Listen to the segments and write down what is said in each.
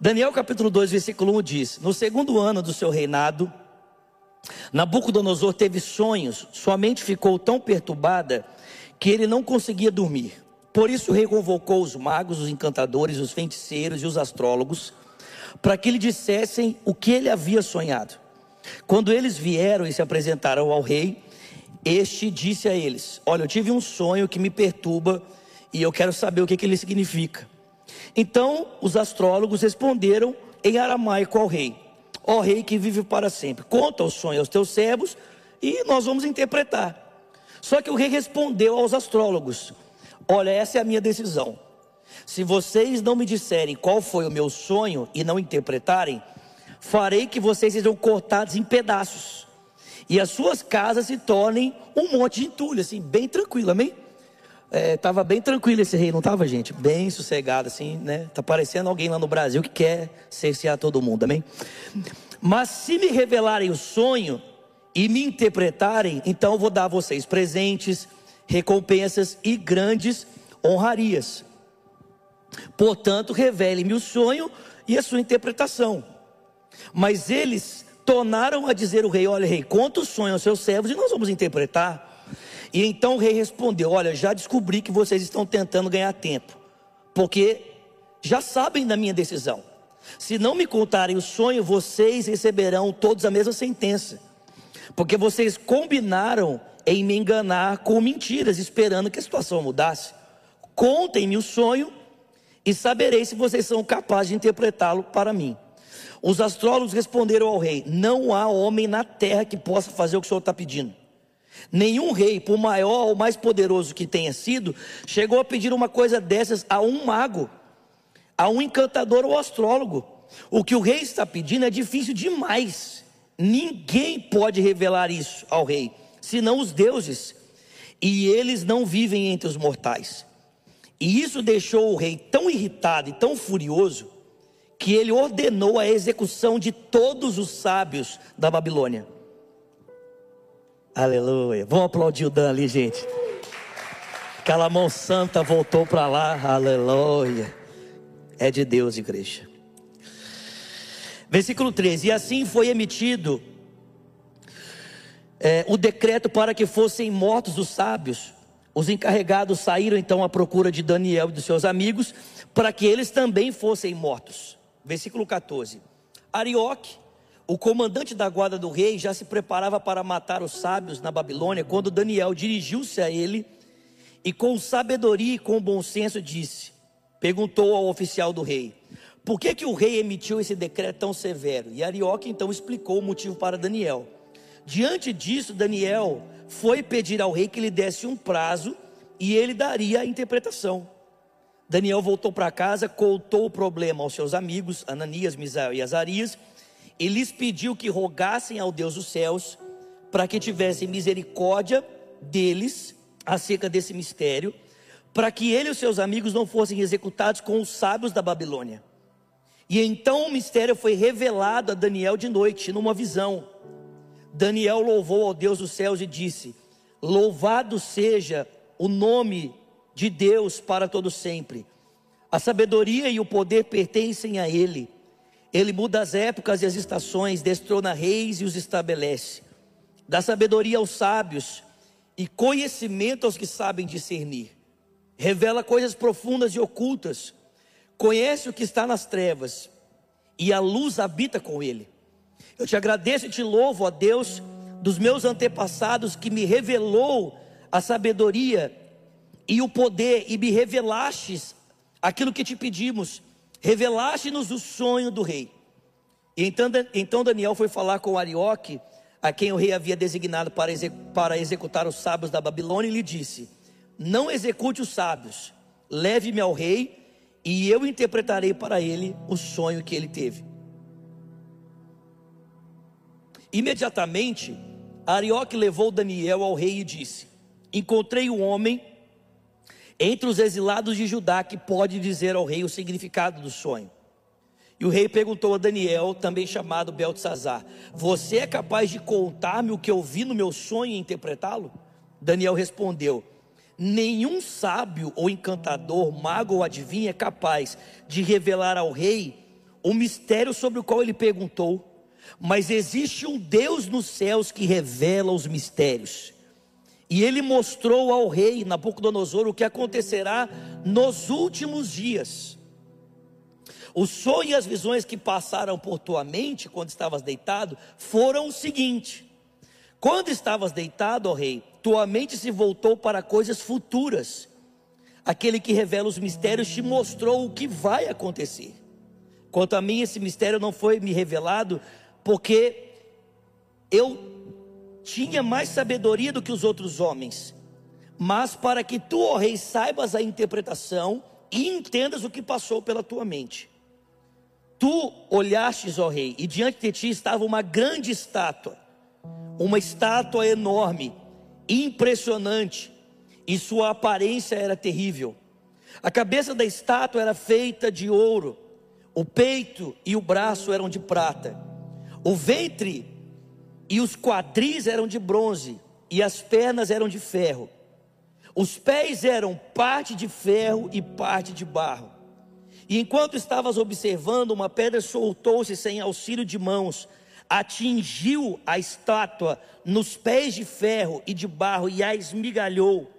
Daniel capítulo 2, versículo 1 diz: No segundo ano do seu reinado, Nabucodonosor teve sonhos, sua mente ficou tão perturbada que ele não conseguia dormir. Por isso, rei convocou os magos, os encantadores, os feiticeiros e os astrólogos para que lhe dissessem o que ele havia sonhado. Quando eles vieram e se apresentaram ao rei, este disse a eles: Olha, eu tive um sonho que me perturba e eu quero saber o que, que ele significa. Então os astrólogos responderam em aramaico ao rei: Ó rei que vive para sempre, conta o sonho aos teus servos e nós vamos interpretar. Só que o rei respondeu aos astrólogos: Olha, essa é a minha decisão. Se vocês não me disserem qual foi o meu sonho e não interpretarem, farei que vocês sejam cortados em pedaços e as suas casas se tornem um monte de entulho, assim, bem tranquilo, amém? É, tava bem tranquilo esse rei, não tava, gente? Bem sossegado, assim, né? Tá parecendo alguém lá no Brasil que quer cercear todo mundo, amém? Mas se me revelarem o sonho e me interpretarem, então eu vou dar a vocês presentes, recompensas e grandes honrarias. Portanto, revele-me o sonho e a sua interpretação. Mas eles tornaram a dizer o rei: Olha, rei, conta o sonho aos seus servos e nós vamos interpretar. E então o rei respondeu: Olha, já descobri que vocês estão tentando ganhar tempo, porque já sabem da minha decisão. Se não me contarem o sonho, vocês receberão todos a mesma sentença, porque vocês combinaram em me enganar com mentiras, esperando que a situação mudasse. Contem-me o sonho e saberei se vocês são capazes de interpretá-lo para mim. Os astrólogos responderam ao rei: Não há homem na terra que possa fazer o que o senhor está pedindo. Nenhum rei, por maior ou mais poderoso que tenha sido, chegou a pedir uma coisa dessas a um mago, a um encantador ou astrólogo. O que o rei está pedindo é difícil demais. Ninguém pode revelar isso ao rei, senão os deuses. E eles não vivem entre os mortais. E isso deixou o rei tão irritado e tão furioso que ele ordenou a execução de todos os sábios da Babilônia. Aleluia. Vamos aplaudir o Dan ali, gente. Aquela mão santa voltou para lá. Aleluia. É de Deus, igreja. Versículo 13: E assim foi emitido é, o decreto para que fossem mortos os sábios os encarregados saíram então à procura de Daniel e dos seus amigos, para que eles também fossem mortos. Versículo 14. Arioque, o comandante da guarda do rei, já se preparava para matar os sábios na Babilônia, quando Daniel dirigiu-se a ele e, com sabedoria e com bom senso, disse: perguntou ao oficial do rei: Por que, que o rei emitiu esse decreto tão severo? E Arioque então explicou o motivo para Daniel. Diante disso, Daniel foi pedir ao rei que lhe desse um prazo e ele daria a interpretação. Daniel voltou para casa, contou o problema aos seus amigos, Ananias, Misael e Azarias, e lhes pediu que rogassem ao Deus dos céus para que tivessem misericórdia deles acerca desse mistério, para que ele e os seus amigos não fossem executados com os sábios da Babilônia. E então o mistério foi revelado a Daniel de noite, numa visão. Daniel louvou ao Deus dos céus e disse: Louvado seja o nome de Deus para todo sempre. A sabedoria e o poder pertencem a ele. Ele muda as épocas e as estações, destrona reis e os estabelece. Dá sabedoria aos sábios e conhecimento aos que sabem discernir. Revela coisas profundas e ocultas. Conhece o que está nas trevas e a luz habita com ele. Eu te agradeço e te louvo, ó Deus, dos meus antepassados que me revelou a sabedoria e o poder e me revelastes aquilo que te pedimos. Revelaste-nos o sonho do rei. E então, então Daniel foi falar com Arioque, a quem o rei havia designado para, para executar os sábios da Babilônia, e lhe disse: Não execute os sábios, leve-me ao rei, e eu interpretarei para ele o sonho que ele teve. Imediatamente, Arioque levou Daniel ao rei e disse: Encontrei um homem entre os exilados de Judá que pode dizer ao rei o significado do sonho. E o rei perguntou a Daniel, também chamado Beltesazar: Você é capaz de contar-me o que eu vi no meu sonho e interpretá-lo? Daniel respondeu: Nenhum sábio ou encantador, mago ou adivinho é capaz de revelar ao rei o mistério sobre o qual ele perguntou, mas existe um Deus nos céus que revela os mistérios. E ele mostrou ao rei Nabucodonosor o que acontecerá nos últimos dias. O sonho e as visões que passaram por tua mente quando estavas deitado foram o seguinte: quando estavas deitado, ó rei, tua mente se voltou para coisas futuras. Aquele que revela os mistérios te mostrou o que vai acontecer. Quanto a mim, esse mistério não foi me revelado, porque eu tinha mais sabedoria do que os outros homens, mas para que tu, ó rei, saibas a interpretação e entendas o que passou pela tua mente. Tu olhastes, ó rei, e diante de ti estava uma grande estátua, uma estátua enorme, impressionante, e sua aparência era terrível. A cabeça da estátua era feita de ouro, o peito e o braço eram de prata, o ventre e os quadris eram de bronze, e as pernas eram de ferro. Os pés eram parte de ferro e parte de barro. E enquanto estavas observando, uma pedra soltou-se sem auxílio de mãos, atingiu a estátua nos pés de ferro e de barro e a esmigalhou.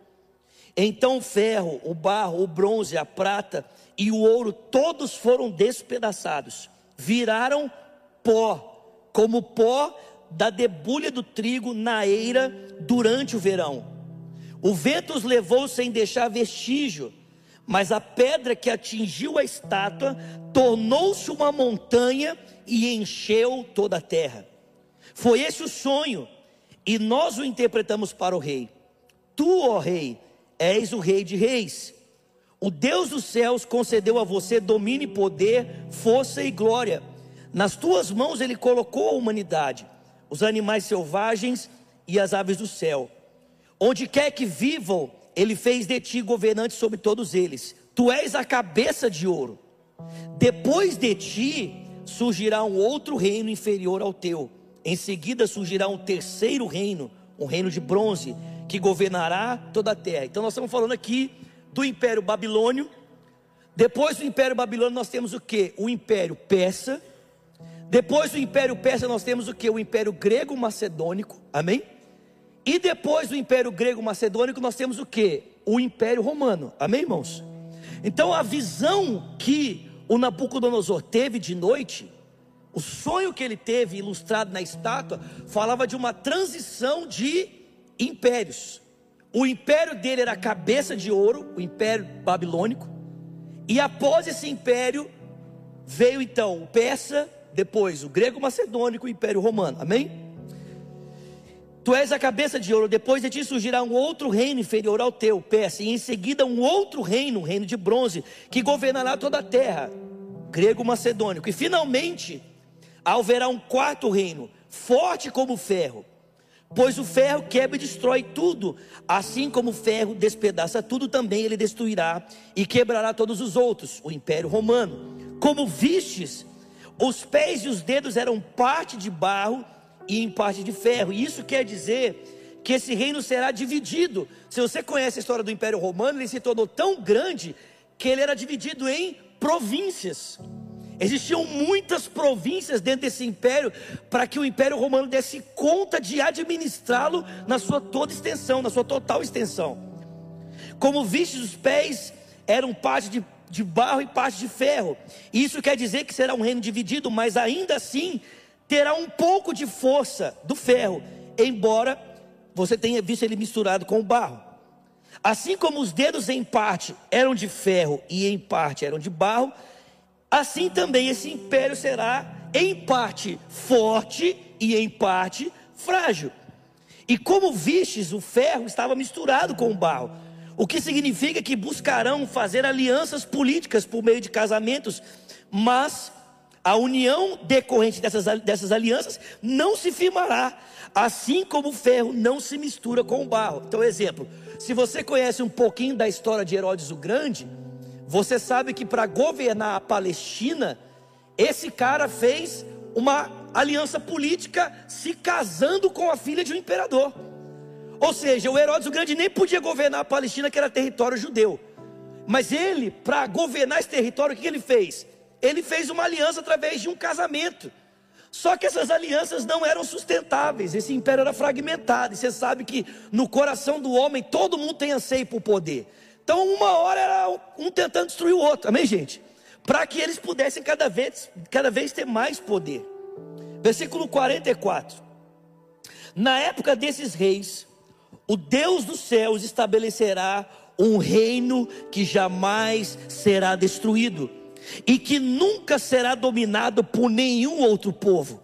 Então o ferro, o barro, o bronze, a prata e o ouro, todos foram despedaçados, viraram pó, como pó da debulha do trigo na eira durante o verão. O vento os levou sem deixar vestígio, mas a pedra que atingiu a estátua tornou-se uma montanha e encheu toda a terra. Foi esse o sonho, e nós o interpretamos para o rei. Tu, ó rei, és o rei de reis. O Deus dos céus concedeu a você domínio e poder, força e glória. Nas tuas mãos ele colocou a humanidade os animais selvagens e as aves do céu. Onde quer que vivam, ele fez de ti governante sobre todos eles. Tu és a cabeça de ouro. Depois de ti surgirá um outro reino inferior ao teu. Em seguida surgirá um terceiro reino, um reino de bronze, que governará toda a terra. Então nós estamos falando aqui do Império Babilônio. Depois do Império Babilônio nós temos o que? O Império Persa depois do Império Persa nós temos o que? O Império Grego Macedônico, amém? E depois do Império Grego Macedônico nós temos o que? O Império Romano, amém, irmãos? Então a visão que o Nabucodonosor teve de noite, o sonho que ele teve ilustrado na estátua, falava de uma transição de impérios. O império dele era a cabeça de ouro, o império babilônico, e após esse império veio então o persa, depois o grego macedônico e o império romano. Amém? Tu és a cabeça de ouro, depois de ti surgirá um outro reino inferior ao teu, peça, e em seguida um outro reino, um reino de bronze, que governará toda a terra, grego macedônico. E finalmente haverá um quarto reino, forte como o ferro, pois o ferro quebra e destrói tudo, assim como o ferro despedaça tudo, também ele destruirá e quebrará todos os outros, o império romano. Como vistes, os pés e os dedos eram parte de barro e em parte de ferro. Isso quer dizer que esse reino será dividido. Se você conhece a história do Império Romano, ele se tornou tão grande que ele era dividido em províncias. Existiam muitas províncias dentro desse império para que o Império Romano desse conta de administrá-lo na sua toda extensão, na sua total extensão. Como vistes os pés eram parte de de barro e parte de ferro. Isso quer dizer que será um reino dividido, mas ainda assim terá um pouco de força do ferro, embora você tenha visto ele misturado com o barro. Assim como os dedos em parte eram de ferro e em parte eram de barro, assim também esse império será em parte forte e em parte frágil. E como vistes, o ferro estava misturado com o barro o que significa que buscarão fazer alianças políticas por meio de casamentos, mas a união decorrente dessas, dessas alianças não se firmará, assim como o ferro não se mistura com o barro. Então, exemplo, se você conhece um pouquinho da história de Herodes o Grande, você sabe que para governar a Palestina, esse cara fez uma aliança política se casando com a filha de um imperador. Ou seja, o Herodes o Grande nem podia governar a Palestina, que era território judeu. Mas ele, para governar esse território, o que ele fez? ele fez uma aliança através de um casamento. Só que essas alianças não eram sustentáveis, esse império era fragmentado. E você sabe que no coração do homem todo mundo tem anseio por poder. Então, uma hora era um tentando destruir o outro, amém, gente? Para que eles pudessem cada vez, cada vez ter mais poder. Versículo 44. Na época desses reis, o Deus dos céus estabelecerá um reino que jamais será destruído e que nunca será dominado por nenhum outro povo.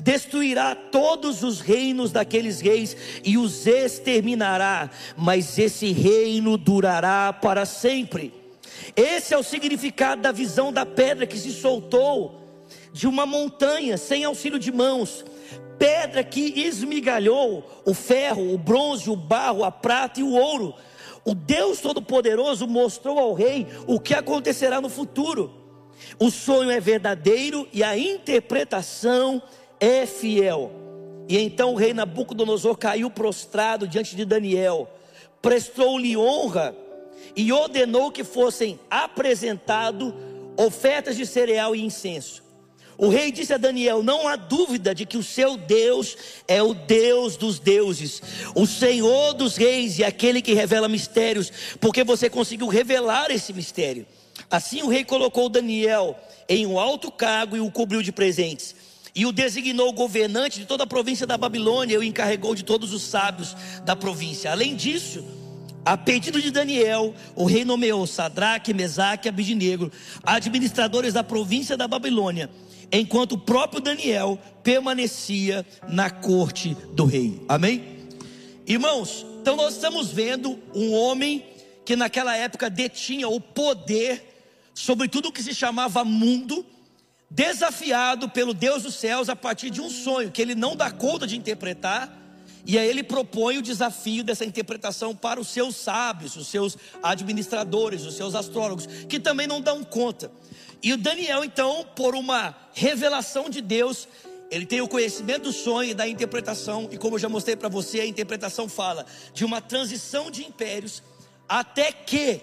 Destruirá todos os reinos daqueles reis e os exterminará, mas esse reino durará para sempre. Esse é o significado da visão da pedra que se soltou de uma montanha sem auxílio de mãos. Pedra que esmigalhou o ferro, o bronze, o barro, a prata e o ouro. O Deus Todo-Poderoso mostrou ao rei o que acontecerá no futuro. O sonho é verdadeiro e a interpretação é fiel. E então o rei Nabucodonosor caiu prostrado diante de Daniel, prestou-lhe honra e ordenou que fossem apresentados ofertas de cereal e incenso. O rei disse a Daniel: Não há dúvida de que o seu Deus é o Deus dos deuses, o Senhor dos reis e aquele que revela mistérios, porque você conseguiu revelar esse mistério. Assim o rei colocou Daniel em um alto cargo e o cobriu de presentes. E o designou governante de toda a província da Babilônia e o encarregou de todos os sábios da província. Além disso, a pedido de Daniel, o rei nomeou Sadraque, Mesaque e Abidnego, administradores da província da Babilônia, enquanto o próprio Daniel permanecia na corte do rei. Amém? Irmãos, então nós estamos vendo um homem que naquela época detinha o poder sobre tudo o que se chamava mundo, desafiado pelo Deus dos céus a partir de um sonho que ele não dá conta de interpretar, e aí ele propõe o desafio dessa interpretação para os seus sábios, os seus administradores, os seus astrólogos, que também não dão conta. E o Daniel, então, por uma revelação de Deus, ele tem o conhecimento do sonho e da interpretação, e como eu já mostrei para você, a interpretação fala de uma transição de impérios, até que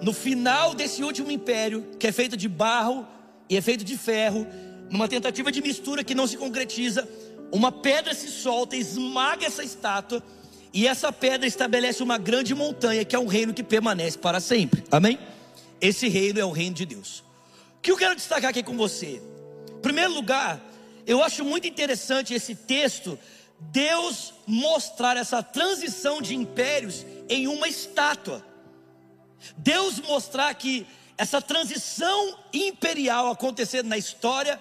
no final desse último império, que é feito de barro e é feito de ferro, numa tentativa de mistura que não se concretiza, uma pedra se solta, esmaga essa estátua, e essa pedra estabelece uma grande montanha, que é um reino que permanece para sempre. Amém? Esse reino é o reino de Deus. O que eu quero destacar aqui com você? Em primeiro lugar, eu acho muito interessante esse texto, Deus mostrar essa transição de impérios em uma estátua. Deus mostrar que essa transição imperial acontecendo na história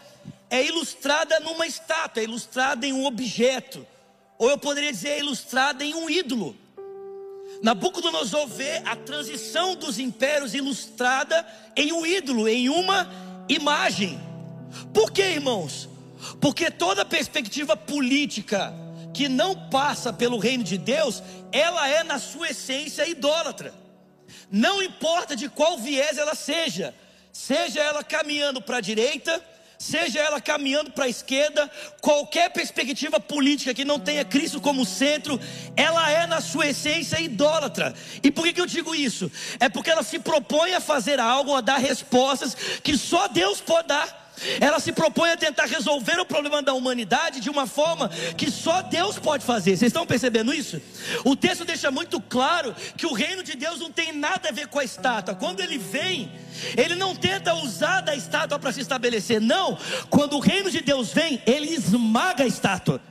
é ilustrada numa estátua, é ilustrada em um objeto, ou eu poderia dizer, é ilustrada em um ídolo. Nabucodonosor vê a transição dos impérios ilustrada em um ídolo, em uma imagem. Por que, irmãos? Porque toda perspectiva política que não passa pelo reino de Deus, ela é na sua essência idólatra. Não importa de qual viés ela seja, seja ela caminhando para a direita, seja ela caminhando para a esquerda, qualquer perspectiva política que não tenha Cristo como centro, ela é na sua essência idólatra. E por que, que eu digo isso? É porque ela se propõe a fazer algo, a dar respostas que só Deus pode dar. Ela se propõe a tentar resolver o problema da humanidade de uma forma que só Deus pode fazer. Vocês estão percebendo isso? O texto deixa muito claro que o reino de Deus não tem nada a ver com a estátua. Quando ele vem, ele não tenta usar da estátua para se estabelecer. Não, quando o reino de Deus vem, ele esmaga a estátua.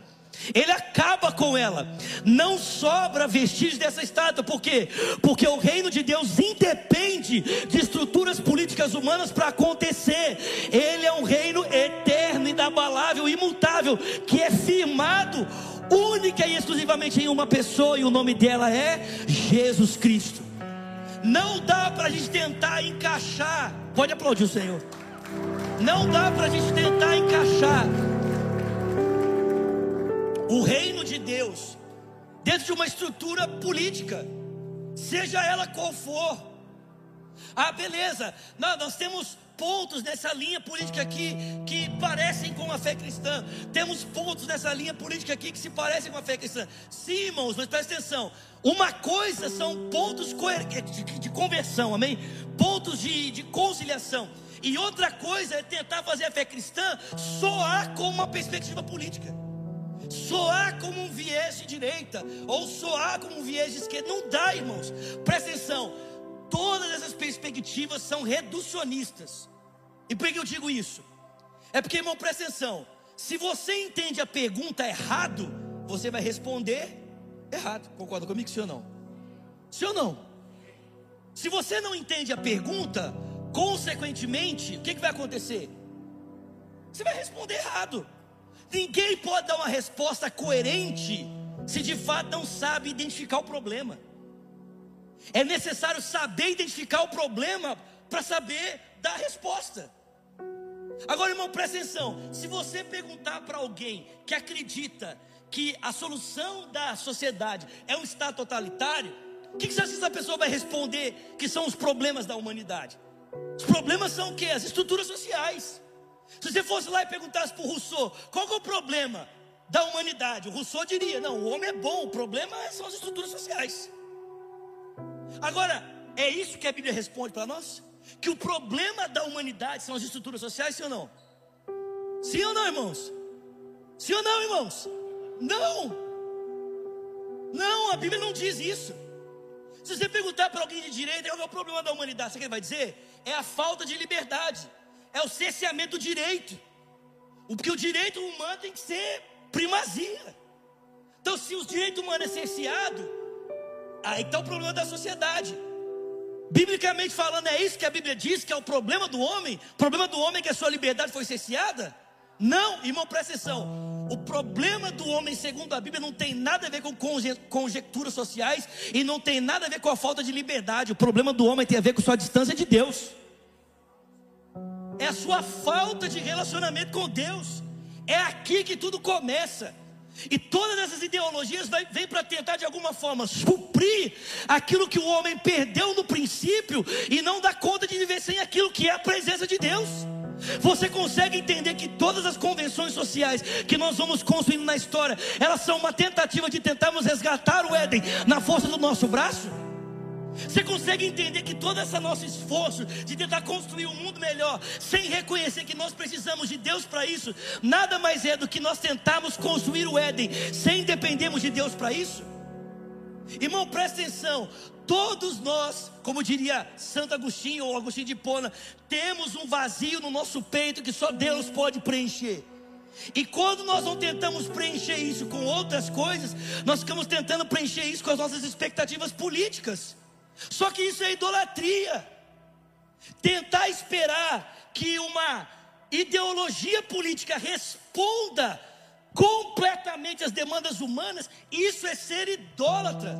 Ele acaba com ela. Não sobra vestígio dessa estátua, por quê? Porque o reino de Deus independe de estruturas políticas humanas para acontecer. Ele é um reino eterno, inabalável, imutável, que é firmado única e exclusivamente em uma pessoa, e o nome dela é Jesus Cristo. Não dá para a gente tentar encaixar. Pode aplaudir o Senhor. Não dá para a gente tentar encaixar o reino de Deus dentro de uma estrutura política, seja ela qual for. Ah, beleza, nós, nós temos pontos nessa linha política aqui que parecem com a fé cristã. Temos pontos nessa linha política aqui que se parecem com a fé cristã. Sim, irmãos, mas presta atenção. Uma coisa são pontos de, de conversão, amém? Pontos de, de conciliação. E outra coisa é tentar fazer a fé cristã soar como uma perspectiva política. Soar como um viés de direita, ou soar como um viés de esquerda. Não dá, irmãos. Presta atenção. Todas essas perspectivas são reducionistas. E por que eu digo isso? É porque, irmão, presta atenção. Se você entende a pergunta errado, você vai responder errado. Concorda comigo, sim ou não? Sim ou não? Se você não entende a pergunta, consequentemente, o que, que vai acontecer? Você vai responder errado. Ninguém pode dar uma resposta coerente se de fato não sabe identificar o problema. É necessário saber identificar o problema para saber dar a resposta. Agora, irmão, presta atenção. Se você perguntar para alguém que acredita que a solução da sociedade é um Estado totalitário, o que, que você acha que essa pessoa vai responder que são os problemas da humanidade? Os problemas são o que? As estruturas sociais. Se você fosse lá e perguntasse para o Rousseau, qual é o problema da humanidade? O Rousseau diria: não, o homem é bom, o problema são as estruturas sociais. Agora, é isso que a Bíblia responde para nós? Que o problema da humanidade são as estruturas sociais, sim ou não? Sim ou não, irmãos? Sim ou não, irmãos? Não! Não, a Bíblia não diz isso. Se você perguntar para alguém de direita, qual é o problema da humanidade? Sabe o que ele vai dizer? É a falta de liberdade, é o cerceamento do direito. Porque o direito humano tem que ser primazia. Então, se o direito humano é cerceado, aí está o problema da sociedade. Biblicamente falando, é isso que a Bíblia diz que é o problema do homem. O problema do homem é que a sua liberdade foi cerceada. Não, irmão, presta atenção. O problema do homem, segundo a Bíblia, não tem nada a ver com conjecturas sociais e não tem nada a ver com a falta de liberdade. O problema do homem tem a ver com sua distância de Deus. É a sua falta de relacionamento com Deus. É aqui que tudo começa. E todas essas ideologias vêm para tentar de alguma forma suprir aquilo que o homem perdeu no princípio e não dá conta de viver sem aquilo que é a presença de Deus. Você consegue entender que todas as convenções sociais que nós vamos construindo na história, elas são uma tentativa de tentarmos resgatar o Éden na força do nosso braço? Você consegue entender que todo esse nosso esforço de tentar construir um mundo melhor, sem reconhecer que nós precisamos de Deus para isso, nada mais é do que nós tentarmos construir o Éden, sem dependermos de Deus para isso? Irmão, presta atenção. Todos nós, como diria Santo Agostinho ou Agostinho de Pona, temos um vazio no nosso peito que só Deus pode preencher. E quando nós não tentamos preencher isso com outras coisas, nós ficamos tentando preencher isso com as nossas expectativas políticas. Só que isso é idolatria. Tentar esperar que uma ideologia política responda completamente às demandas humanas, isso é ser idólatra.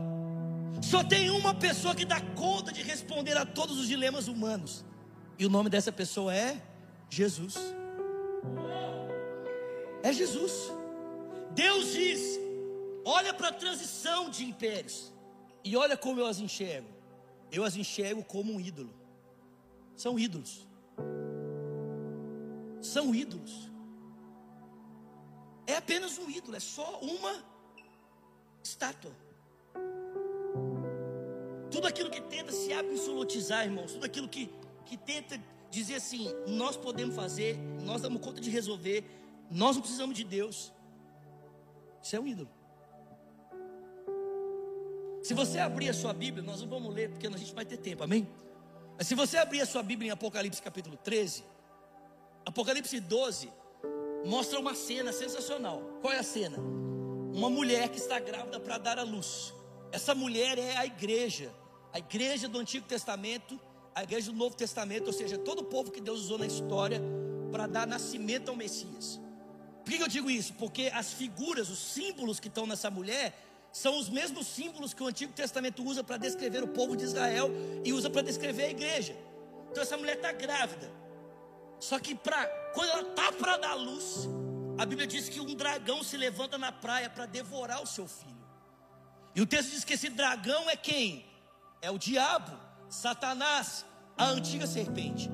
Só tem uma pessoa que dá conta de responder a todos os dilemas humanos, e o nome dessa pessoa é Jesus. É Jesus. Deus diz: olha para a transição de impérios, e olha como eu as enxergo. Eu as enxergo como um ídolo. São ídolos. São ídolos é apenas um ídolo, é só uma estátua. Tudo aquilo que tenta se absolutizar, irmãos, tudo aquilo que, que tenta dizer assim, nós podemos fazer, nós damos conta de resolver, nós não precisamos de Deus. Isso é um ídolo. Se você abrir a sua Bíblia, nós não vamos ler porque a gente vai ter tempo, amém? Mas se você abrir a sua Bíblia em Apocalipse capítulo 13, Apocalipse 12, mostra uma cena sensacional. Qual é a cena? Uma mulher que está grávida para dar à luz. Essa mulher é a igreja, a igreja do Antigo Testamento, a igreja do Novo Testamento, ou seja, todo o povo que Deus usou na história para dar nascimento ao Messias. Por que eu digo isso? Porque as figuras, os símbolos que estão nessa mulher, são os mesmos símbolos que o Antigo Testamento usa para descrever o povo de Israel e usa para descrever a igreja. Então essa mulher está grávida. Só que pra, quando ela está para dar luz, a Bíblia diz que um dragão se levanta na praia para devorar o seu filho. E o texto diz que esse dragão é quem? É o diabo, Satanás, a antiga serpente.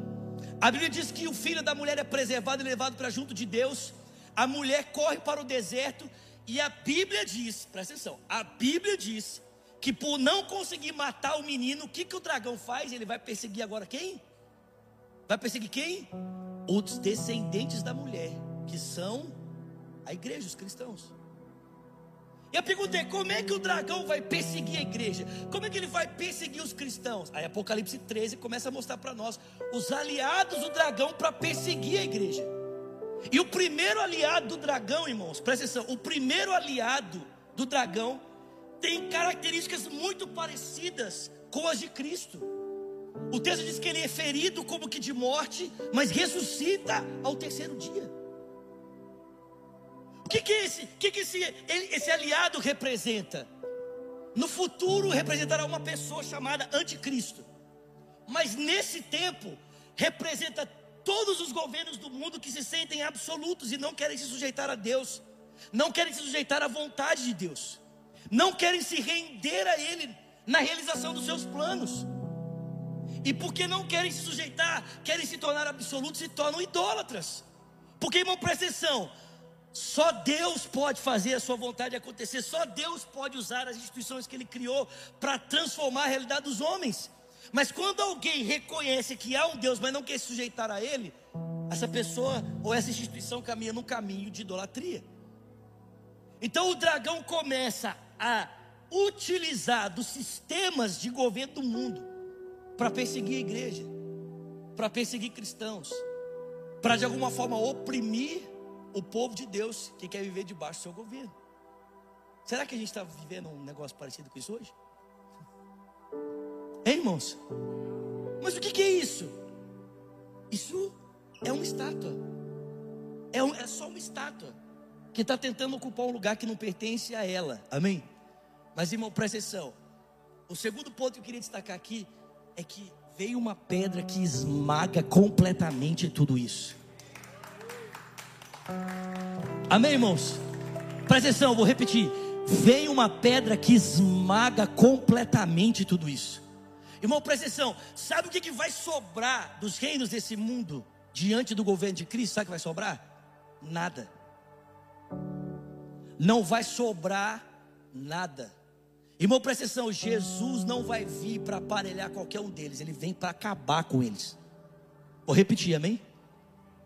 A Bíblia diz que o filho da mulher é preservado e levado para junto de Deus. A mulher corre para o deserto e a Bíblia diz, presta atenção, a Bíblia diz que por não conseguir matar o menino, o que, que o dragão faz? Ele vai perseguir agora quem? Vai perseguir quem? Os descendentes da mulher, que são a igreja, os cristãos. E eu perguntei: como é que o dragão vai perseguir a igreja? Como é que ele vai perseguir os cristãos? Aí Apocalipse 13 começa a mostrar para nós os aliados do dragão para perseguir a igreja. E o primeiro aliado do dragão, irmãos, presta atenção: o primeiro aliado do dragão tem características muito parecidas com as de Cristo. O texto diz que ele é ferido como que de morte, mas ressuscita ao terceiro dia. O que, que esse, que que esse, esse aliado representa? No futuro representará uma pessoa chamada Anticristo. Mas nesse tempo representa todos os governos do mundo que se sentem absolutos e não querem se sujeitar a Deus, não querem se sujeitar à vontade de Deus, não querem se render a Ele na realização dos seus planos. E porque não querem se sujeitar, querem se tornar absolutos, se tornam idólatras. Porque, irmão, presta atenção: só Deus pode fazer a sua vontade acontecer, só Deus pode usar as instituições que Ele criou para transformar a realidade dos homens. Mas quando alguém reconhece que há um Deus, mas não quer se sujeitar a Ele, essa pessoa ou essa instituição caminha num caminho de idolatria. Então o dragão começa a utilizar dos sistemas de governo do mundo para perseguir a igreja, para perseguir cristãos, para de alguma forma oprimir o povo de Deus que quer viver debaixo do seu governo. Será que a gente está vivendo um negócio parecido com isso hoje? Irmãos? Mas o que, que é isso? Isso é uma estátua. É, um, é só uma estátua que está tentando ocupar um lugar que não pertence a ela. Amém? Mas, irmão, presta atenção. O segundo ponto que eu queria destacar aqui é que veio uma pedra que esmaga completamente tudo isso. Amém, irmãos? Presta atenção, vou repetir. Vem uma pedra que esmaga completamente tudo isso. Irmão, presta atenção. Sabe o que, que vai sobrar dos reinos desse mundo diante do governo de Cristo? Sabe o que vai sobrar? Nada. Não vai sobrar nada. Irmão, presta atenção. Jesus não vai vir para aparelhar qualquer um deles. Ele vem para acabar com eles. Vou repetir, amém?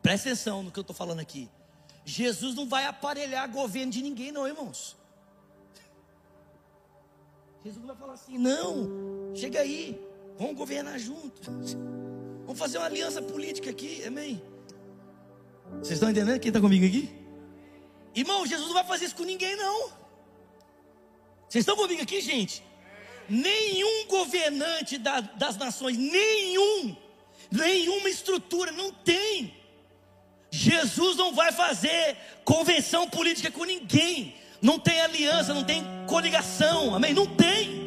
Presta atenção no que eu estou falando aqui. Jesus não vai aparelhar governo de ninguém, não, irmãos. Jesus vai falar assim, não, chega aí, vamos governar juntos. Vamos fazer uma aliança política aqui, amém? Vocês estão entendendo quem está comigo aqui? Irmão, Jesus não vai fazer isso com ninguém, não. Vocês estão comigo aqui, gente? Nenhum governante da, das nações, nenhum, nenhuma estrutura, não tem. Jesus não vai fazer convenção política com ninguém não tem aliança, não tem coligação, amém? Não tem.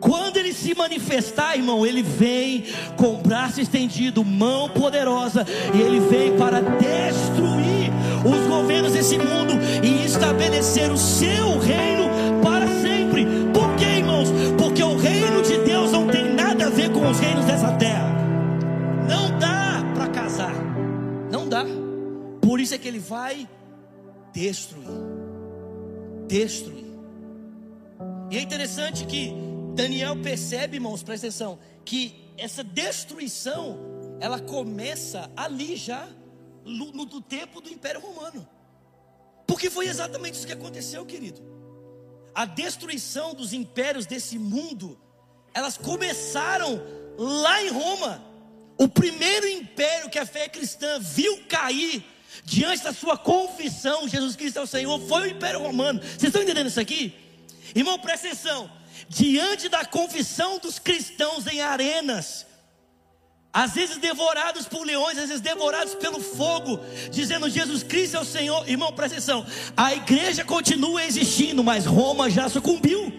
Quando ele se manifestar, irmão, ele vem com braço estendido, mão poderosa, e ele vem para destruir os governos desse mundo e estabelecer o seu reino para sempre. Por quê, irmãos? Porque o reino de Deus não tem nada a ver com os reinos dessa terra. Não dá para casar. Não dá. Por isso é que ele vai destruir destruir. E é interessante que Daniel percebe, irmãos, presta atenção, que essa destruição, ela começa ali já, no, no tempo do Império Romano. Porque foi exatamente isso que aconteceu, querido. A destruição dos impérios desse mundo, elas começaram lá em Roma. O primeiro império que a fé cristã viu cair diante da sua confissão, Jesus Cristo é o Senhor, foi o Império Romano. Vocês estão entendendo isso aqui? Irmão, presta atenção. Diante da confissão dos cristãos em arenas, às vezes devorados por leões, às vezes devorados pelo fogo, dizendo Jesus Cristo é o Senhor. Irmão, presta atenção. A igreja continua existindo, mas Roma já sucumbiu.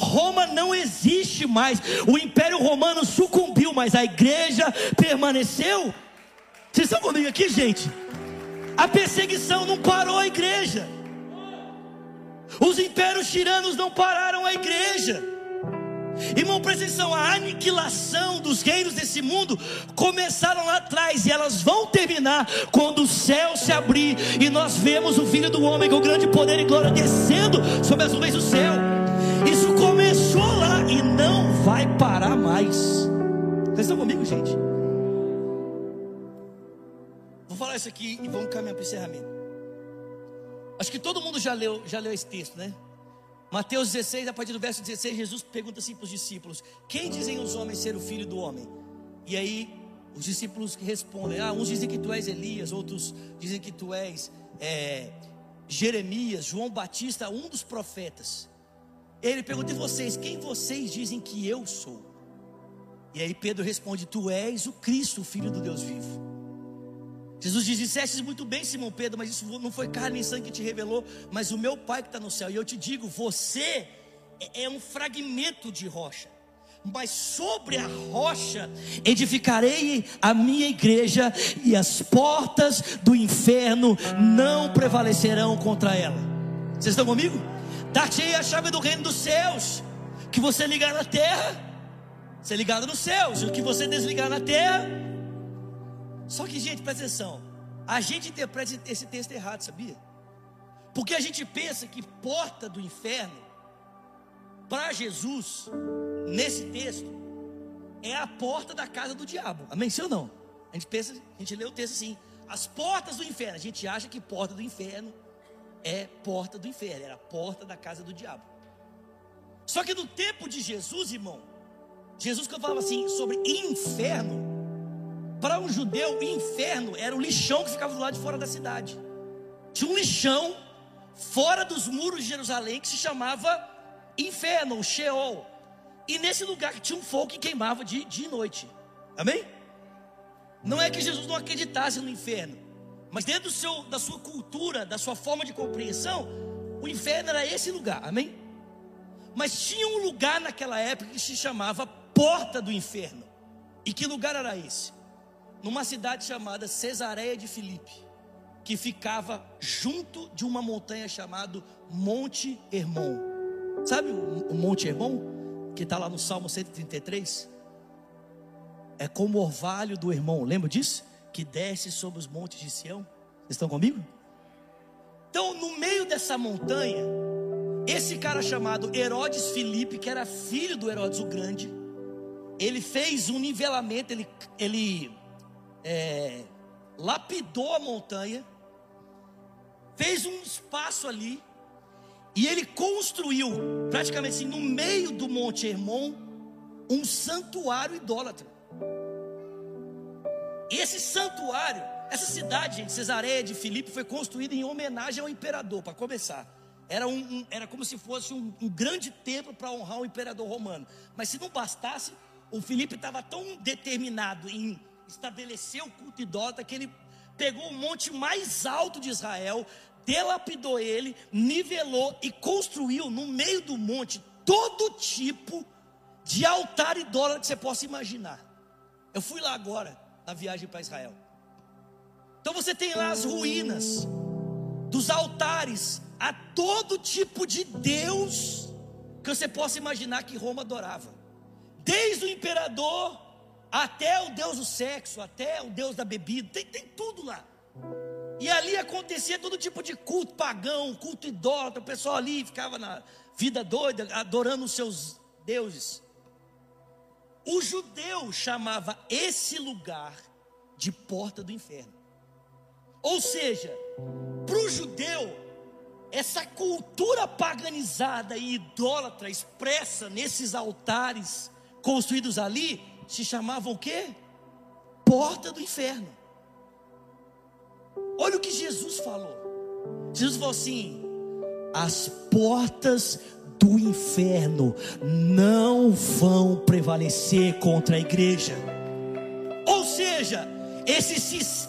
Roma não existe mais. O Império Romano sucumbiu, mas a igreja permaneceu. Vocês estão comigo aqui, gente? A perseguição não parou a igreja. Os impérios tiranos não pararam a igreja. Irmão, presta atenção, a aniquilação dos reinos desse mundo começaram lá atrás e elas vão terminar quando o céu se abrir e nós vemos o Filho do Homem com grande poder e glória descendo sobre as nuvens do céu. Isso começou lá e não vai parar mais. Vocês estão comigo, gente? Falar isso aqui e vamos caminhar para o encerramento. Acho que todo mundo já leu, já leu esse texto, né? Mateus 16, a partir do verso 16, Jesus pergunta assim para os discípulos: Quem dizem os homens ser o filho do homem? E aí os discípulos respondem: Ah, uns dizem que tu és Elias, outros dizem que tu és é, Jeremias, João Batista, um dos profetas. Ele pergunta: E vocês, quem vocês dizem que eu sou? E aí Pedro responde: Tu és o Cristo, o Filho do Deus vivo. Jesus diz: Disseste muito bem, Simão Pedro, mas isso não foi carne nem sangue que te revelou, mas o meu Pai que está no céu. E eu te digo: você é um fragmento de rocha, mas sobre a rocha edificarei a minha igreja, e as portas do inferno não prevalecerão contra ela. Vocês estão comigo? Dar-te a chave do reino dos céus, que você ligar na terra ser ligado nos céus, o que você desligar na terra. Só que, gente, presta atenção. A gente interpreta esse texto errado, sabia? Porque a gente pensa que porta do inferno, para Jesus, nesse texto, é a porta da casa do diabo. Amém? Sim ou não? A gente pensa, a gente lê o texto assim: as portas do inferno. A gente acha que porta do inferno é porta do inferno, era a porta da casa do diabo. Só que no tempo de Jesus, irmão, Jesus quando falava assim sobre inferno, para um judeu, inferno era o lixão que ficava do lado de fora da cidade. Tinha um lixão fora dos muros de Jerusalém que se chamava inferno, o Sheol. E nesse lugar tinha um fogo que queimava de dia e noite. Amém? Não é que Jesus não acreditasse no inferno, mas dentro seu, da sua cultura, da sua forma de compreensão, o inferno era esse lugar. Amém? Mas tinha um lugar naquela época que se chamava porta do inferno. E que lugar era esse? Numa cidade chamada Cesareia de Filipe, que ficava junto de uma montanha chamada Monte Hermon. Sabe o, Monte Hermon? Que está lá no Salmo 133? É como o orvalho do irmão, lembra disso? Que desce sobre os montes de Sião. Vocês estão comigo? Então, no meio dessa montanha, esse cara chamado Herodes Filipe, que era filho do Herodes o Grande, ele fez um nivelamento, ele, ele é, lapidou a montanha, fez um espaço ali, e ele construiu, praticamente assim, no meio do Monte Hermon, um santuário idólatra. E esse santuário, essa cidade, gente, Cesareia de Filipe, foi construída em homenagem ao imperador, para começar. Era, um, um, era como se fosse um, um grande templo para honrar o imperador romano. Mas se não bastasse, o Felipe estava tão determinado em estabelecer o culto idólatra que ele pegou o monte mais alto de Israel, delapidou ele, nivelou e construiu no meio do monte todo tipo de altar idólatra que você possa imaginar. Eu fui lá agora, na viagem para Israel. Então você tem lá as ruínas dos altares a todo tipo de Deus que você possa imaginar que Roma adorava desde o imperador até o deus do sexo, até o deus da bebida, tem, tem tudo lá. E ali acontecia todo tipo de culto pagão, culto idólatra, o pessoal ali ficava na vida doida, adorando os seus deuses. O judeu chamava esse lugar de porta do inferno. Ou seja, para o judeu, essa cultura paganizada e idólatra expressa nesses altares construídos ali se chamavam o quê? Porta do inferno. Olha o que Jesus falou. Jesus falou assim: as portas do inferno não vão prevalecer contra a igreja. Ou seja, esse sistema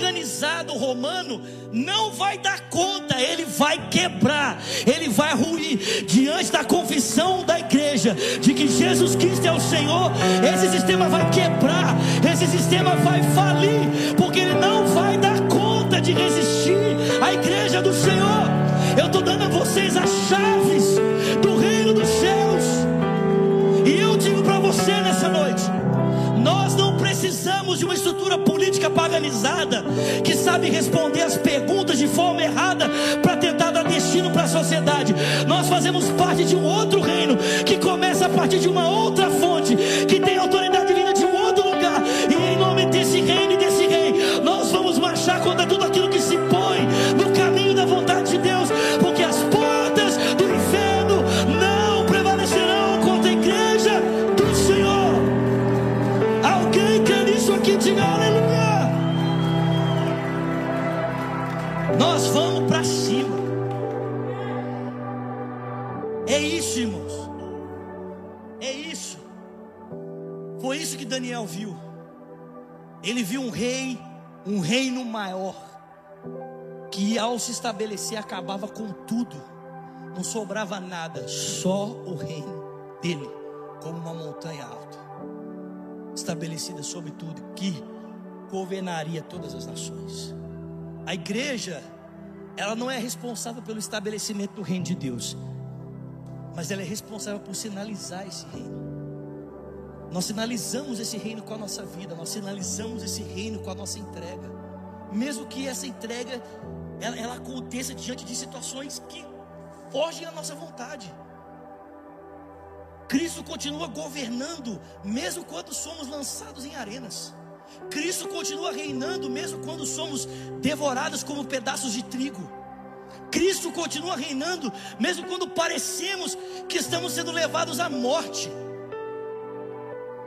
paganizado romano não vai dar conta, ele vai quebrar, ele vai ruir diante da confissão da igreja de que Jesus Cristo é o Senhor. Esse sistema vai quebrar, esse sistema vai falir, porque ele não vai dar conta de resistir à igreja do Senhor. Eu estou dando a vocês as chaves do reino dos céus, e eu digo para você nessa noite nós não precisamos de uma estrutura política paganizada que sabe responder as perguntas de forma errada para tentar dar destino para a sociedade. Nós fazemos parte de um outro reino que começa a partir de uma outra fonte, maior, que ao se estabelecer acabava com tudo, não sobrava nada, só o reino dele, como uma montanha alta, estabelecida sobre tudo, que governaria todas as nações. A igreja, ela não é responsável pelo estabelecimento do reino de Deus, mas ela é responsável por sinalizar esse reino. Nós sinalizamos esse reino com a nossa vida, nós sinalizamos esse reino com a nossa entrega, mesmo que essa entrega ela, ela aconteça diante de situações que fogem à nossa vontade. Cristo continua governando, mesmo quando somos lançados em arenas. Cristo continua reinando, mesmo quando somos devorados como pedaços de trigo. Cristo continua reinando, mesmo quando parecemos que estamos sendo levados à morte.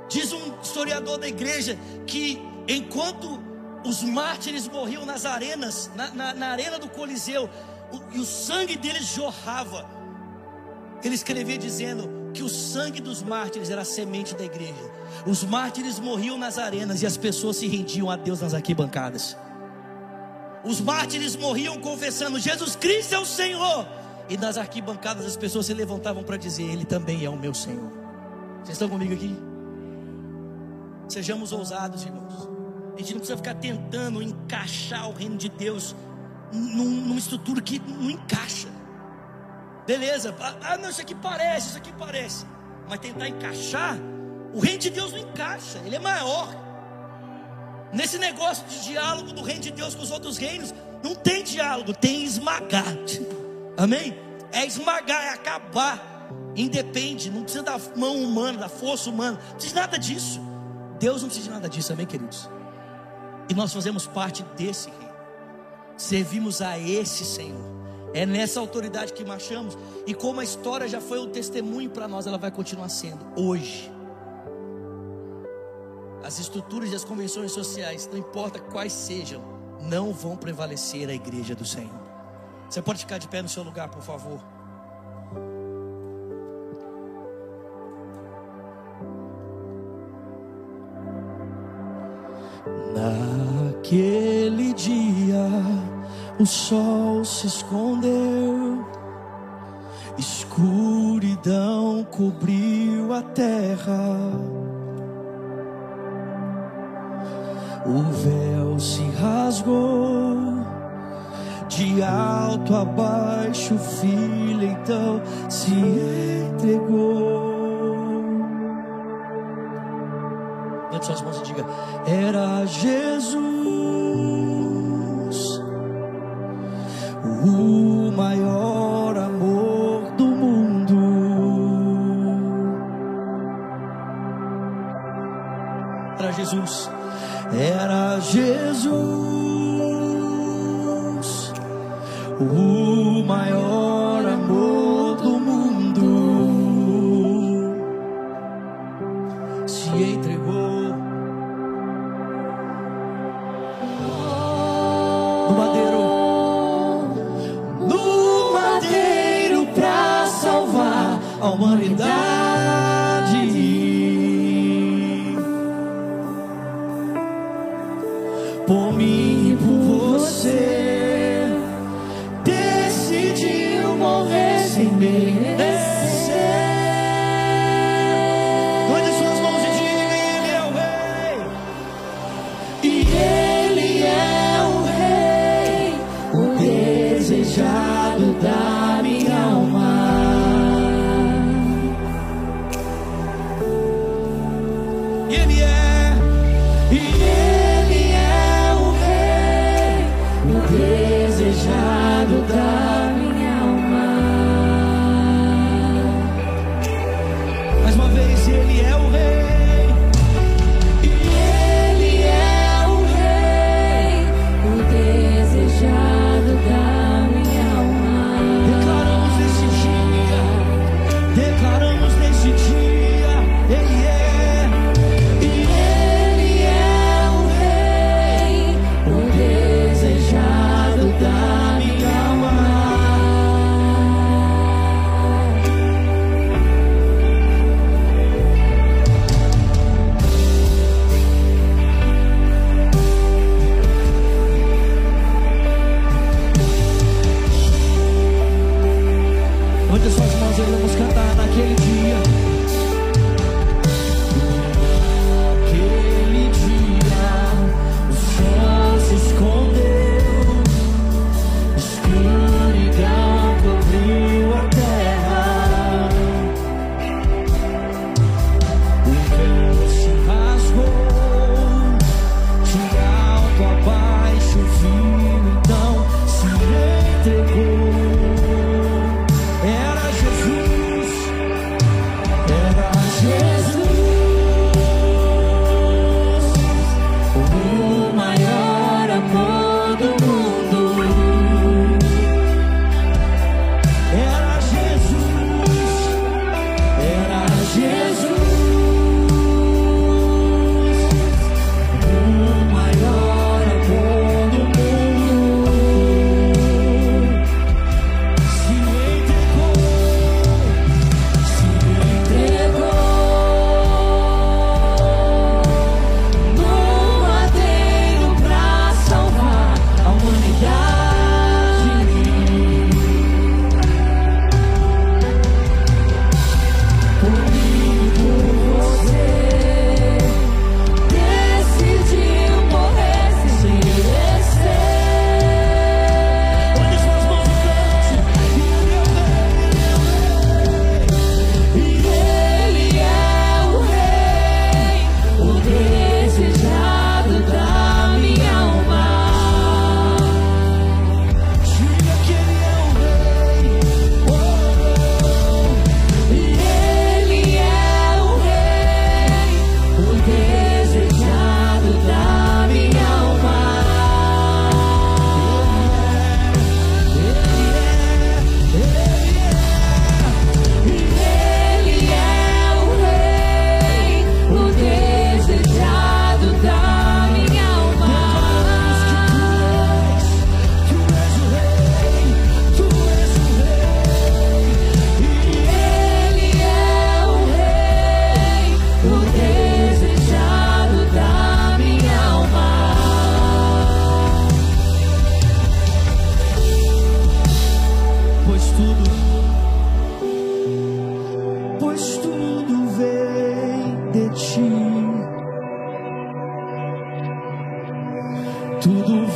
Diz um historiador da igreja que enquanto os mártires morriam nas arenas, na, na, na arena do Coliseu, o, e o sangue deles jorrava, ele escrevia dizendo que o sangue dos mártires era a semente da igreja. Os mártires morriam nas arenas e as pessoas se rendiam a Deus nas arquibancadas. Os mártires morriam confessando: Jesus Cristo é o Senhor. E nas arquibancadas as pessoas se levantavam para dizer: Ele também é o meu Senhor. Vocês estão comigo aqui? Sejamos ousados, irmãos. A gente não precisa ficar tentando encaixar o reino de Deus num, numa estrutura que não encaixa. Beleza, ah, não, isso aqui parece, isso aqui parece. Mas tentar encaixar, o reino de Deus não encaixa, ele é maior. Nesse negócio de diálogo do reino de Deus com os outros reinos, não tem diálogo, tem esmagar. Amém? É esmagar, é acabar. Independe, não precisa da mão humana, da força humana, não precisa de nada disso. Deus não precisa de nada disso, amém, queridos? E nós fazemos parte desse reino, servimos a esse Senhor. É nessa autoridade que marchamos. E como a história já foi um testemunho para nós, ela vai continuar sendo hoje. As estruturas e as convenções sociais, não importa quais sejam, não vão prevalecer a igreja do Senhor. Você pode ficar de pé no seu lugar, por favor. Naquele dia o sol se escondeu, escuridão cobriu a terra. O véu se rasgou, de alto a baixo, o filho então se entregou. Levante suas mãos e diga: Era Jesus o maior amor do mundo. Era Jesus, era Jesus, o maior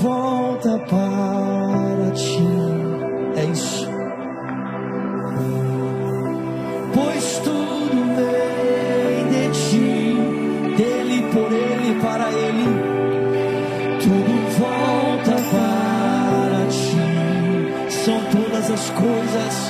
volta para ti. É isso. Pois tudo vem de ti, dele, por ele, para ele. Tudo volta para ti. São todas as coisas.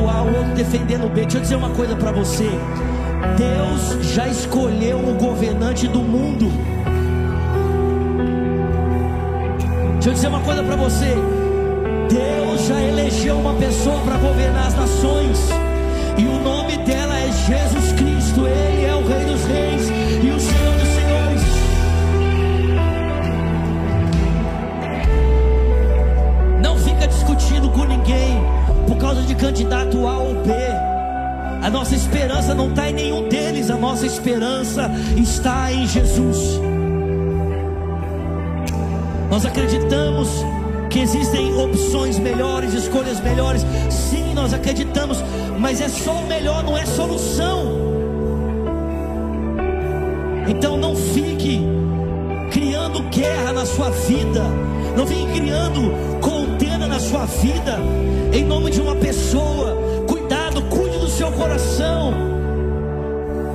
Defendendo o A, o outro defendendo B. Deixa eu dizer uma coisa para você. Deus já escolheu o governante do mundo. Deixa eu dizer uma coisa para você. Deus já elegeu uma pessoa para governar as nações. E o nome dela é Jesus Cristo. Ele é o Rei dos Reis e o Senhor dos Senhores. Não fica discutindo com ninguém por causa de candidato A ou B. A nossa esperança não está em nenhum deles, a nossa esperança está em Jesus. Nós acreditamos que existem opções melhores, escolhas melhores. Sim, nós acreditamos, mas é só o melhor, não é solução. Então não fique criando guerra na sua vida, não fique criando contenda na sua vida, em nome de uma pessoa. Cuidado, cuide do seu coração.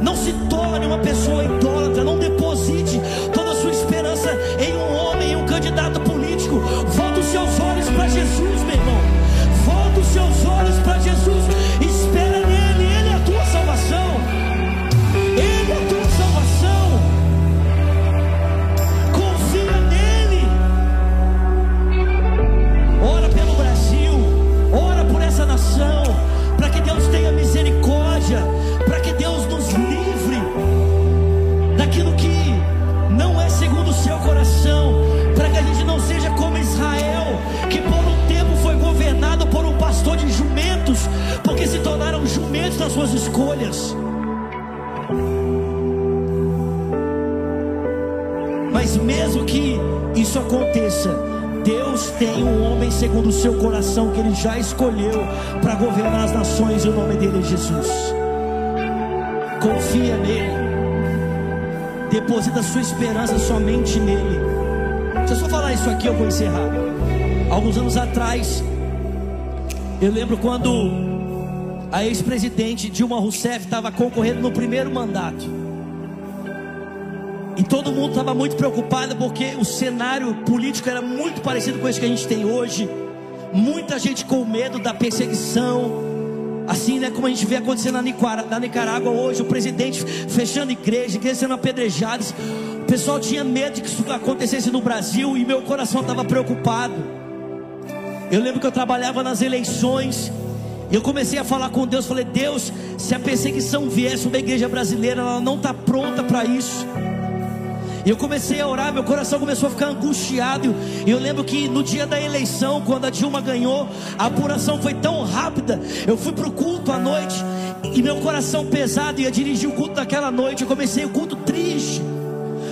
Não se torne uma pessoa idólatra, não escolhas. Mas mesmo que isso aconteça, Deus tem um homem segundo o seu coração que ele já escolheu para governar as nações e o nome dele é Jesus. Confia nele. Deposita sua esperança somente nele. Deixa eu só falar isso aqui, eu vou encerrar. Alguns anos atrás, eu lembro quando a ex-presidente Dilma Rousseff estava concorrendo no primeiro mandato. E todo mundo estava muito preocupado porque o cenário político era muito parecido com esse que a gente tem hoje. Muita gente com medo da perseguição. Assim, né, como a gente vê acontecendo na Nicarágua hoje, o presidente fechando igreja, igrejas sendo apedrejadas. O pessoal tinha medo de que isso acontecesse no Brasil e meu coração estava preocupado. Eu lembro que eu trabalhava nas eleições e eu comecei a falar com Deus. Falei, Deus, se a perseguição viesse uma igreja brasileira, ela não está pronta para isso. E eu comecei a orar, meu coração começou a ficar angustiado. E eu lembro que no dia da eleição, quando a Dilma ganhou, a apuração foi tão rápida. Eu fui para o culto à noite e meu coração pesado ia dirigir o culto daquela noite. Eu comecei o culto triste.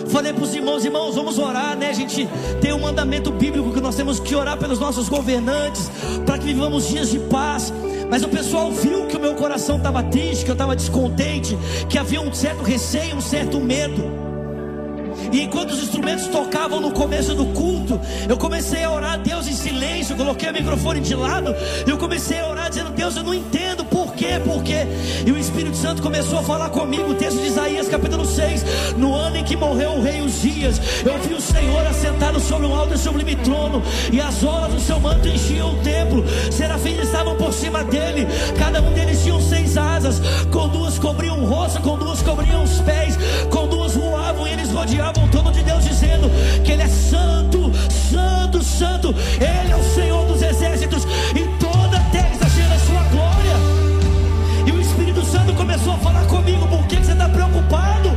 Falei para os irmãos, irmãos, vamos orar, né? A gente tem um mandamento bíblico que nós temos que orar pelos nossos governantes, para que vivamos dias de paz. Mas o pessoal viu que o meu coração estava triste, que eu estava descontente, que havia um certo receio, um certo medo. E enquanto os instrumentos tocavam no começo do culto, eu comecei a orar a Deus em silêncio, coloquei o microfone de lado, eu comecei a orar dizendo: Deus, eu não entendo quê, por quê. E o Espírito Santo começou a falar comigo, o texto de Isaías, capítulo 6, no ano em que morreu o rei Uzias, eu vi o Senhor assentado sobre um alto e sublime trono, e as olas do seu manto enchiam o templo, serafins estavam por cima dele, cada um deles tinha seis asas, com duas cobriam o rosto, com duas cobriam os pés, com duas voavam e eles rodeavam o trono de Deus, dizendo que Ele é santo, santo, santo, Ele é o Senhor dos exércitos, e toda Falar comigo: por que você está preocupado?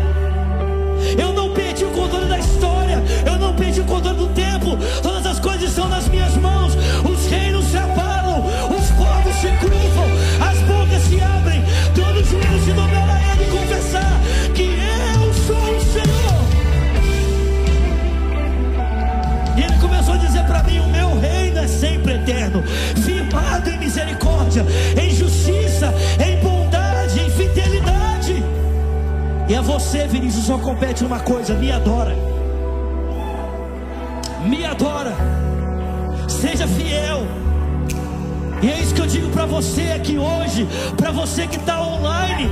Eu não perdi o controle da história, eu não perdi o controle do tempo, todas as coisas estão nas minhas mãos, os reinos se abalam, os povos se curvam, as bocas se abrem, todos os se dobram a Ele e confessar que eu sou o Senhor. E ele começou a dizer para mim: O meu reino é sempre eterno, firmado em misericórdia, em E a você, Vinícius, só compete uma coisa: me adora. Me adora. Seja fiel. E é isso que eu digo para você aqui hoje, para você que está online.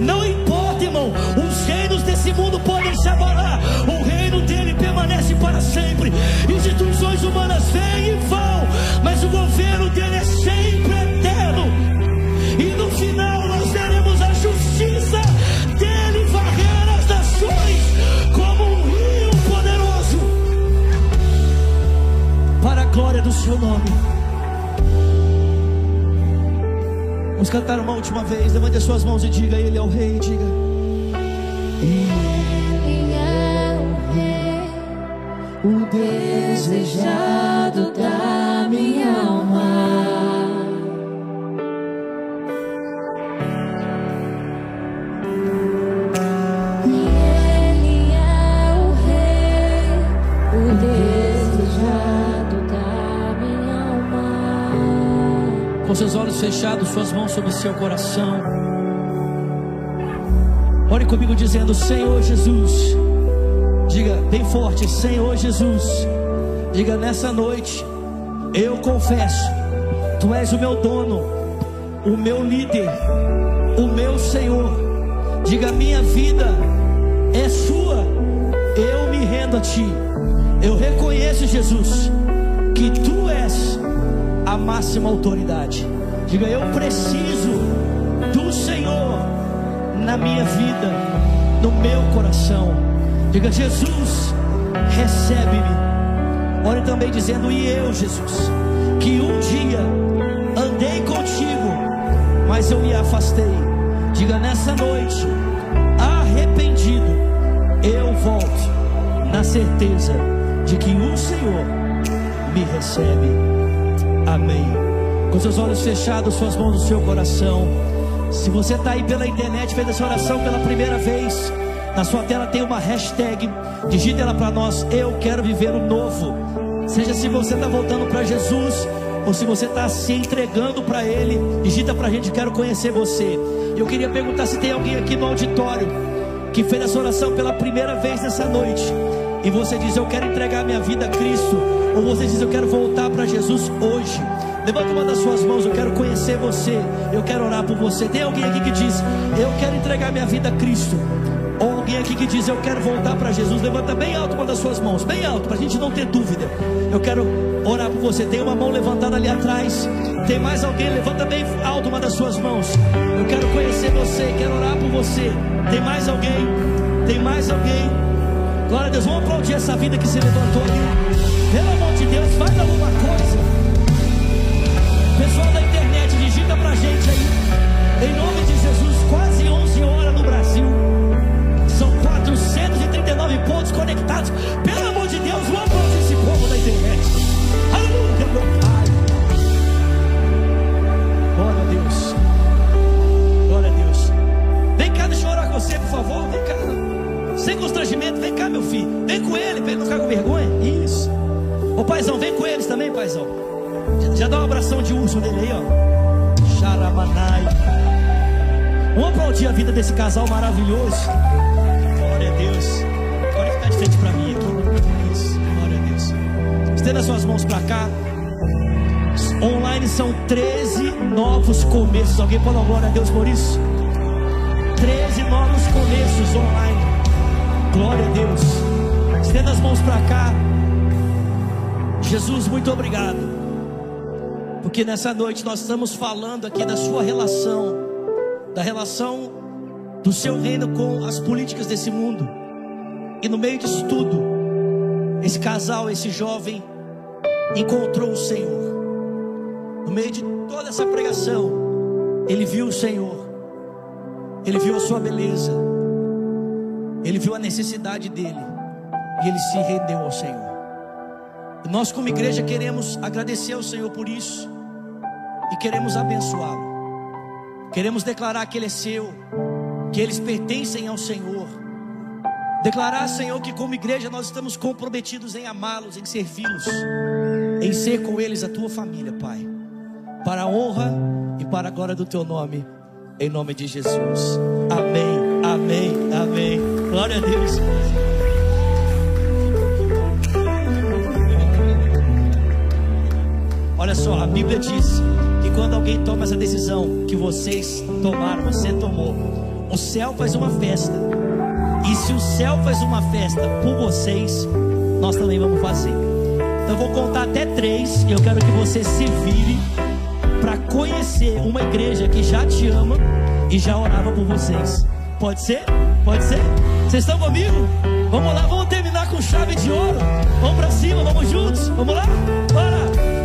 Não importa, irmão, os reinos desse mundo podem se abalar, o reino dele permanece para sempre. Instituições humanas vêm e vão, mas o governo dele é sempre eterno. Seu nome. Vamos cantar uma última vez. Levante as suas mãos e diga: Ele é o Rei. Diga. Ele é o rei, O desejado olhos fechados, suas mãos sobre seu coração. Ore comigo dizendo: Senhor Jesus. Diga bem forte: Senhor Jesus. Diga nessa noite, eu confesso, Tu és o meu dono, o meu líder, o meu Senhor. Diga: minha vida é sua, eu me rendo a Ti. Eu reconheço, Jesus, que Tu és a máxima autoridade. Diga, eu preciso do Senhor na minha vida, no meu coração. Diga, Jesus, recebe-me. Ore também dizendo, e eu, Jesus, que um dia andei contigo, mas eu me afastei. Diga, nessa noite, arrependido, eu volto na certeza de que o Senhor me recebe. Amém. Com seus olhos fechados, suas mãos no seu coração. Se você está aí pela internet, fez essa oração pela primeira vez, na sua tela tem uma hashtag, digite ela para nós. Eu quero viver o novo. Seja se você está voltando para Jesus ou se você está se entregando para Ele, digita para a gente, quero conhecer você. Eu queria perguntar se tem alguém aqui no auditório que fez essa oração pela primeira vez nessa noite. E você diz, eu quero entregar minha vida a Cristo. Ou você diz, eu quero voltar para Jesus hoje. Levanta uma das suas mãos, eu quero conhecer você. Eu quero orar por você. Tem alguém aqui que diz, eu quero entregar minha vida a Cristo. Ou alguém aqui que diz, eu quero voltar para Jesus. Levanta bem alto uma das suas mãos, bem alto, para a gente não ter dúvida. Eu quero orar por você. Tem uma mão levantada ali atrás. Tem mais alguém? Levanta bem alto uma das suas mãos. Eu quero conhecer você, quero orar por você. Tem mais alguém? Tem mais alguém? Glória a Deus, vamos aplaudir essa vida que se levantou ali. Pelo amor de Deus, faz alguma coisa. Pessoal da internet, digita pra gente aí. Em nome de Jesus, quase 11 horas no Brasil. São 439 pontos conectados. Pelo amor de Deus, vamos aplaudir esse povo da internet. Aleluia, meu Pai. Glória a Deus. Glória a Deus. Vem cá, deixa eu orar com você, por favor. Vem cá. Sem constrangimento, vem cá, meu filho. Vem com ele, pra ele não ficar com vergonha. Isso. Ô paizão, vem com eles também, paizão. Já, dá uma abração de urso nele aí, ó. Xaramanai. Vamos aplaudir a vida desse casal maravilhoso. Glória a Deus. Pode ficar de frente para mim aqui. Glória a Deus. Estenda suas mãos para cá. Online são 13 novos começos. Alguém pode dar glória a Deus por isso? 13 novos começos online. Glória a Deus. Estenda as mãos para cá. Jesus, muito obrigado. Porque nessa noite nós estamos falando aqui da sua relação, da relação do seu reino com as políticas desse mundo. E no meio disso tudo, esse casal, esse jovem, encontrou o Senhor. No meio de toda essa pregação, ele viu o Senhor, ele viu a sua beleza, ele viu a necessidade dele, e ele se rendeu ao Senhor. Nós, como igreja, queremos agradecer ao Senhor por isso, e queremos abençoá-lo, queremos declarar que Ele é seu, que eles pertencem ao Senhor. Declarar, Senhor, que como igreja nós estamos comprometidos em amá-los, em servi-los, em ser com eles a tua família, Pai. Para a honra e para a glória do teu nome, em nome de Jesus. Amém, amém, amém. Glória a Deus. Olha só, a Bíblia diz quando alguém toma essa decisão que vocês tomaram, você tomou, o céu faz uma festa. E se o céu faz uma festa por vocês, nós também vamos fazer. Então eu vou contar até três e eu quero que você se vire para conhecer uma igreja que já te ama e já orava por vocês. Pode ser? Pode ser? Vocês estão comigo? Vamos lá, vamos terminar com chave de ouro. Vamos para cima, vamos juntos. Vamos lá? Bora!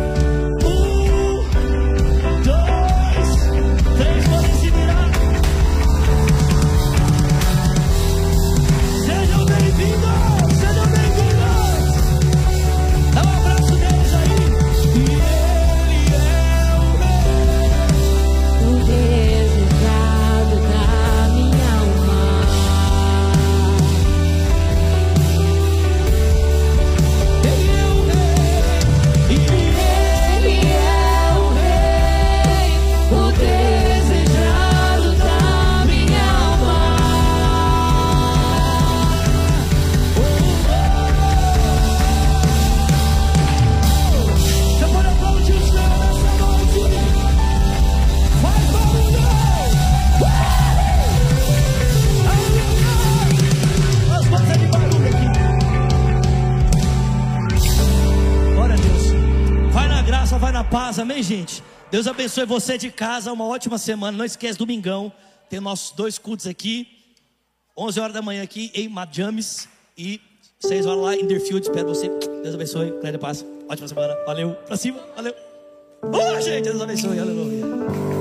Amém, gente? Deus abençoe você de casa, uma ótima semana. Não esquece, domingão, tem nossos dois cultos aqui. 11 horas da manhã aqui em Madjames e 6 horas lá em Deerfield. Espero você. Deus abençoe. Grande paz. Ótima semana. Valeu. Pra cima. Valeu. Boa, gente. Deus abençoe. Aleluia.